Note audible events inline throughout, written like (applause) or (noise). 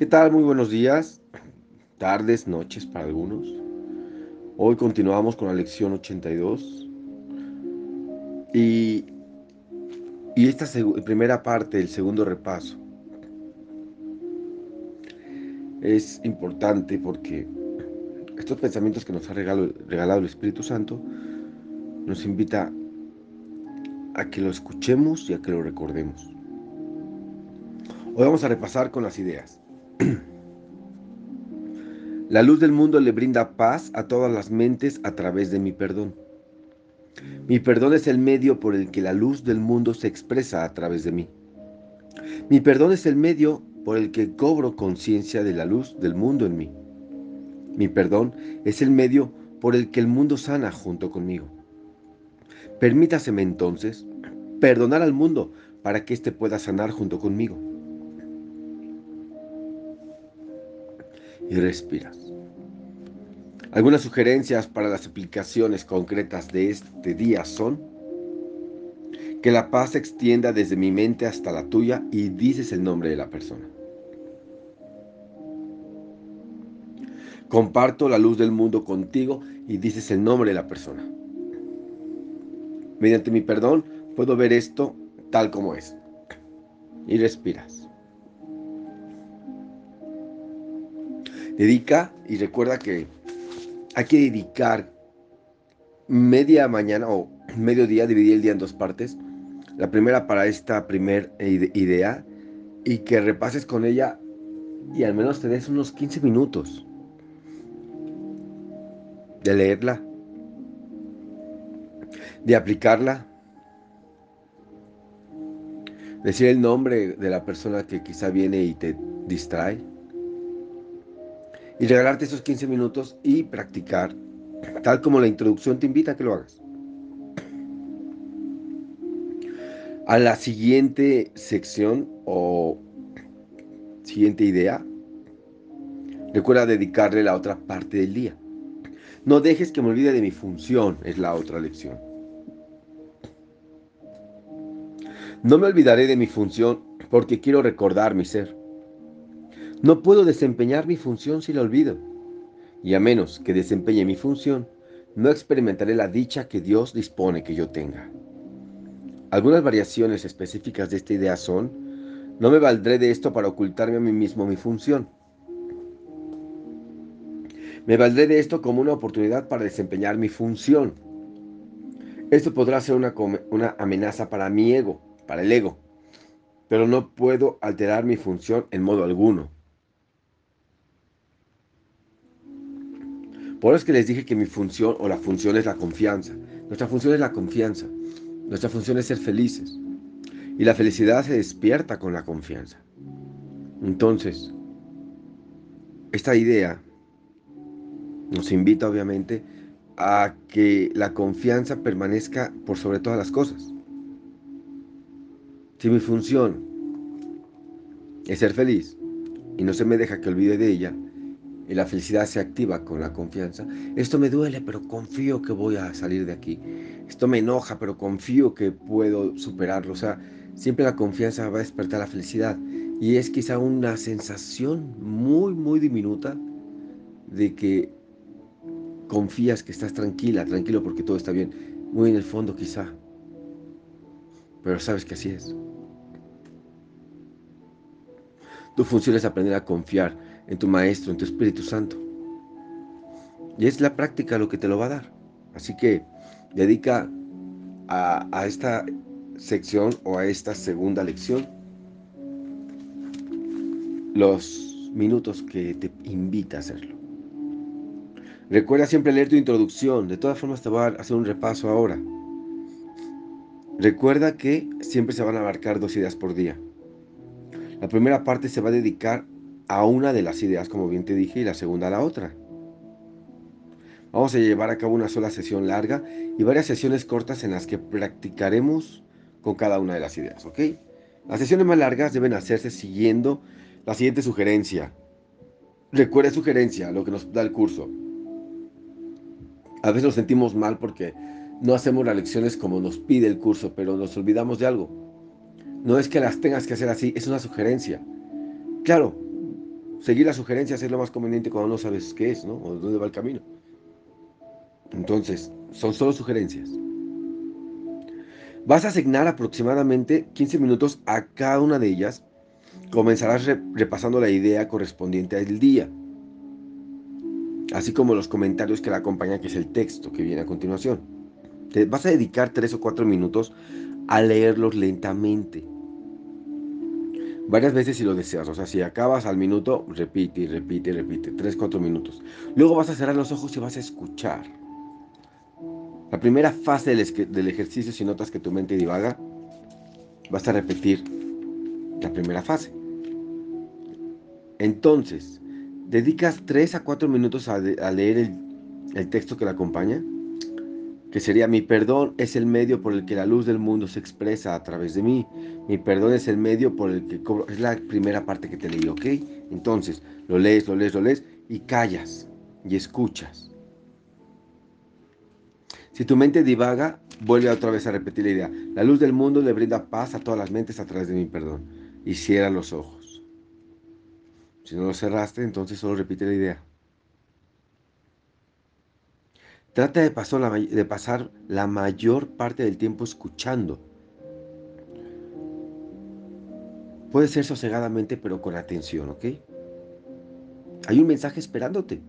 ¿Qué tal? Muy buenos días, tardes, noches para algunos. Hoy continuamos con la lección 82 y, y esta primera parte del segundo repaso es importante porque estos pensamientos que nos ha regalado, regalado el Espíritu Santo nos invita a que lo escuchemos y a que lo recordemos. Hoy vamos a repasar con las ideas. (clears throat) La luz del mundo le brinda paz a todas las mentes a través de mi perdón. Mi perdón es el medio por el que la luz del mundo se expresa a través de mí. Mi perdón es el medio por el que cobro conciencia de la luz del mundo en mí. Mi perdón es el medio por el que el mundo sana junto conmigo. Permítaseme entonces perdonar al mundo para que éste pueda sanar junto conmigo. Y respiras. Algunas sugerencias para las aplicaciones concretas de este día son que la paz se extienda desde mi mente hasta la tuya y dices el nombre de la persona. Comparto la luz del mundo contigo y dices el nombre de la persona. Mediante mi perdón puedo ver esto tal como es. Y respiras. Dedica y recuerda que hay que dedicar media mañana o mediodía, dividir el día en dos partes. La primera para esta primera idea y que repases con ella y al menos te des unos 15 minutos de leerla, de aplicarla, decir el nombre de la persona que quizá viene y te distrae y regalarte esos 15 minutos y practicar tal como la introducción te invita a que lo hagas. A la siguiente sección o siguiente idea, recuerda dedicarle la otra parte del día. No dejes que me olvide de mi función, es la otra lección. No me olvidaré de mi función porque quiero recordar mi ser. No puedo desempeñar mi función si la olvido. Y a menos que desempeñe mi función, no experimentaré la dicha que Dios dispone que yo tenga. Algunas variaciones específicas de esta idea son, no me valdré de esto para ocultarme a mí mismo mi función. Me valdré de esto como una oportunidad para desempeñar mi función. Esto podrá ser una, amenaza para mi ego, para el ego, pero no puedo alterar mi función en modo alguno. Por eso es que les dije que mi función o la función es la confianza. Nuestra función es la confianza. Nuestra función es ser felices. Y la felicidad se despierta con la confianza. Entonces, esta idea nos invita obviamente a que la confianza permanezca por sobre todas las cosas. Si mi función es ser feliz y no se me deja que olvide de ella, y la felicidad se activa con la confianza. Esto me duele, pero confío que voy a salir de aquí. Esto me enoja, pero confío que puedo superarlo. O sea, siempre la confianza va a despertar la felicidad. Y es quizá una sensación muy, muy diminuta de que confías que estás tranquila, tranquilo porque todo está bien. Muy en el fondo quizá. Pero sabes que así es. Tu función es aprender a confiar en tu Maestro, en tu Espíritu Santo. Y es la práctica lo que te lo va a dar. Así que dedica a, esta sección o a esta segunda lección los minutos que te invita a hacerlo. Recuerda siempre leer tu introducción. De todas formas te voy a hacer un repaso ahora. Recuerda que siempre se van a abarcar dos ideas por día. La primera parte se va a dedicar a una de las ideas, como bien te dije, y la segunda a la otra. Vamos a llevar a cabo una sola sesión larga y varias sesiones cortas en las que practicaremos con cada una de las ideas, ¿ok? Las sesiones más largas deben hacerse siguiendo la siguiente sugerencia. Recuerda sugerencia, lo que nos da el curso. A veces nos sentimos mal porque no hacemos las lecciones como nos pide el curso, pero nos olvidamos de algo. No es que las tengas que hacer así, es una sugerencia. Claro, seguir las sugerencias es lo más conveniente cuando no sabes qué es, ¿no? O dónde va el camino. Entonces, son solo sugerencias. Vas a asignar aproximadamente 15 minutos a cada una de ellas. Comenzarás repasando la idea correspondiente al día, así como los comentarios que la acompañan, que es el texto que viene a continuación. Te vas a dedicar 3 o 4 minutos a leerlos lentamente. Varias veces si lo deseas, o sea, si acabas al minuto, repite y repite y repite, 3, 4 minutos. Luego vas a cerrar los ojos y vas a escuchar. La primera fase del, ejercicio, si notas que tu mente divaga, vas a repetir la primera fase. Entonces, dedicas 3 a 4 minutos a, leer el, el, texto que la acompaña, que sería mi perdón es el medio por el que la luz del mundo se expresa a través de mí. Mi perdón es el medio por el que cobro. Es la primera parte que te leí, ¿ok? Entonces, lo lees, lo lees, lo lees y callas y escuchas. Si tu mente divaga, vuelve otra vez a repetir la idea. La luz del mundo le brinda paz a todas las mentes a través de mi perdón. Y cierra los ojos. Si no los cerraste, entonces solo repite la idea. Trata de, pasar la mayor parte del tiempo escuchando. Puede ser sosegadamente, pero con atención, ¿ok? Hay un mensaje esperándote.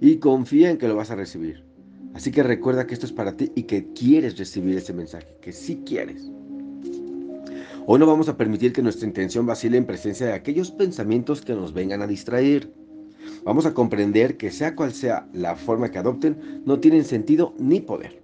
Y confía en que lo vas a recibir. Así que recuerda que esto es para ti y que quieres recibir ese mensaje, que sí quieres. Hoy no vamos a permitir que nuestra intención vacile en presencia de aquellos pensamientos que nos vengan a distraer. Vamos a comprender que sea cual sea la forma que adopten, no tienen sentido ni poder.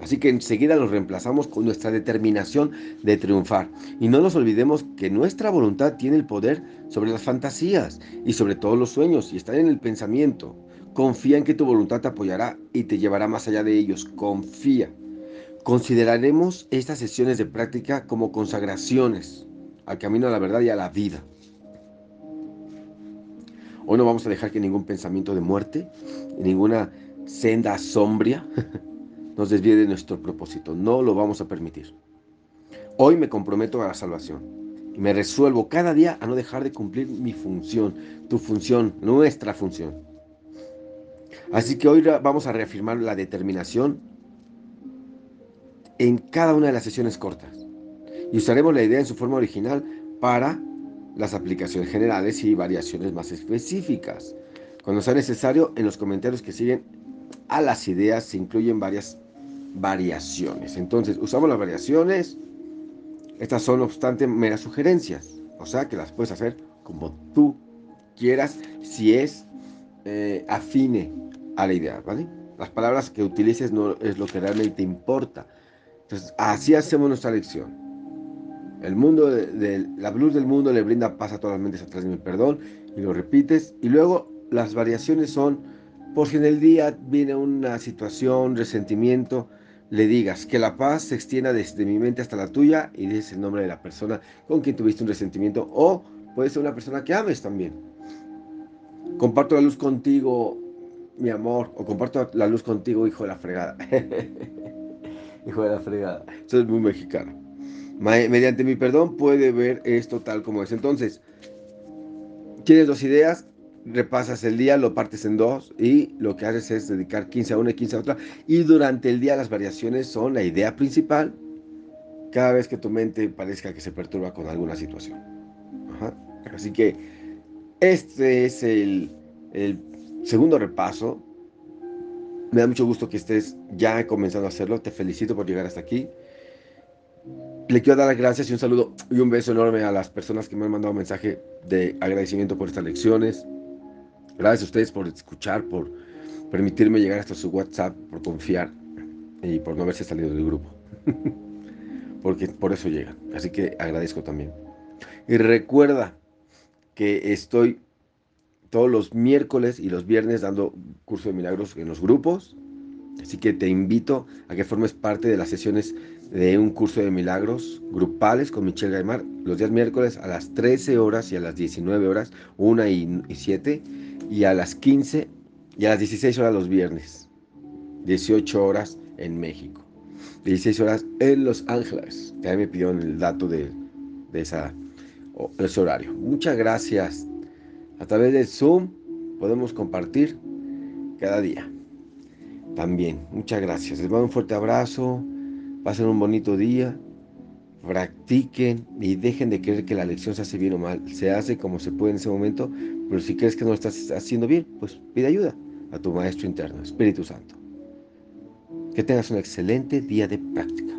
Así que enseguida los reemplazamos con nuestra determinación de triunfar. Y no nos olvidemos que nuestra voluntad tiene el poder sobre las fantasías y sobre todos los sueños y está en el pensamiento. Confía en que tu voluntad te apoyará y te llevará más allá de ellos. Confía. Consideraremos estas sesiones de práctica como consagraciones al camino a la verdad y a la vida. Hoy no vamos a dejar que ningún pensamiento de muerte, ninguna senda sombria (laughs) nos desvíe de nuestro propósito. No lo vamos a permitir. Hoy me comprometo a la salvación me resuelvo cada día a no dejar de cumplir mi función, tu función, nuestra función. Así que hoy vamos a reafirmar la determinación en cada una de las sesiones cortas. Y usaremos la idea en su forma original para las aplicaciones generales y variaciones más específicas. Cuando sea necesario, en los comentarios que siguen a las ideas se incluyen varias variaciones. Entonces, usamos las variaciones. Estas son, no obstante, meras sugerencias. O sea, que las puedes hacer como tú quieras, si es eh, afine a la idea, ¿vale? Las palabras que utilices no es lo que realmente importa. Entonces, así hacemos nuestra lección. El mundo, de, la luz del mundo le brinda paz a todas las mentes atrás de mi perdón, y lo repites. Y luego las variaciones son, por si en el día viene una situación, resentimiento, le digas que la paz se extienda desde mi mente hasta la tuya y dices el nombre de la persona con quien tuviste un resentimiento o puede ser una persona que ames también. Comparto la luz contigo mi amor, o comparto la luz contigo, hijo de la fregada. (laughs) hijo de la fregada. Eso es muy mexicano. Mediante mi perdón puede ver esto tal como es. Entonces, tienes dos ideas, repasas el día, lo partes en dos y lo que haces es dedicar 15 a una y 15 a otra. Y durante el día las variaciones son la idea principal cada vez que tu mente parezca que se perturba con alguna situación. Así que este es el, el segundo repaso. Me da mucho gusto que estés ya comenzando a hacerlo. Te felicito por llegar hasta aquí. Le quiero dar las gracias y un saludo y un beso enorme a las personas que me han mandado un mensaje de agradecimiento por estas lecciones. Gracias a ustedes por escuchar, por permitirme llegar hasta su WhatsApp, por confiar y por no haberse salido del grupo. (laughs) Porque por eso llegan. Así que agradezco también. Y recuerda que estoy todos los miércoles y los viernes dando curso de milagros en los grupos. Así que te invito a que formes parte de las sesiones de un curso de milagros grupales con Michelle Gaimar los días miércoles a las 13 horas y a las 19 horas, 1 y 7, y a las 15 y a las 16 horas los viernes, 18 horas en México, 16 horas en Los Ángeles. Ya me pidieron el dato de, de esa, ese horario. Muchas gracias A través del Zoom podemos compartir cada día. También, muchas gracias. Les mando un fuerte abrazo. Pasen un bonito día. Practiquen y dejen de creer que la lección se hace bien o mal. Se hace como se puede en ese momento, pero si crees que no lo estás haciendo bien, pues pide ayuda a tu Maestro interno, Espíritu Santo. Que tengas un excelente día de práctica.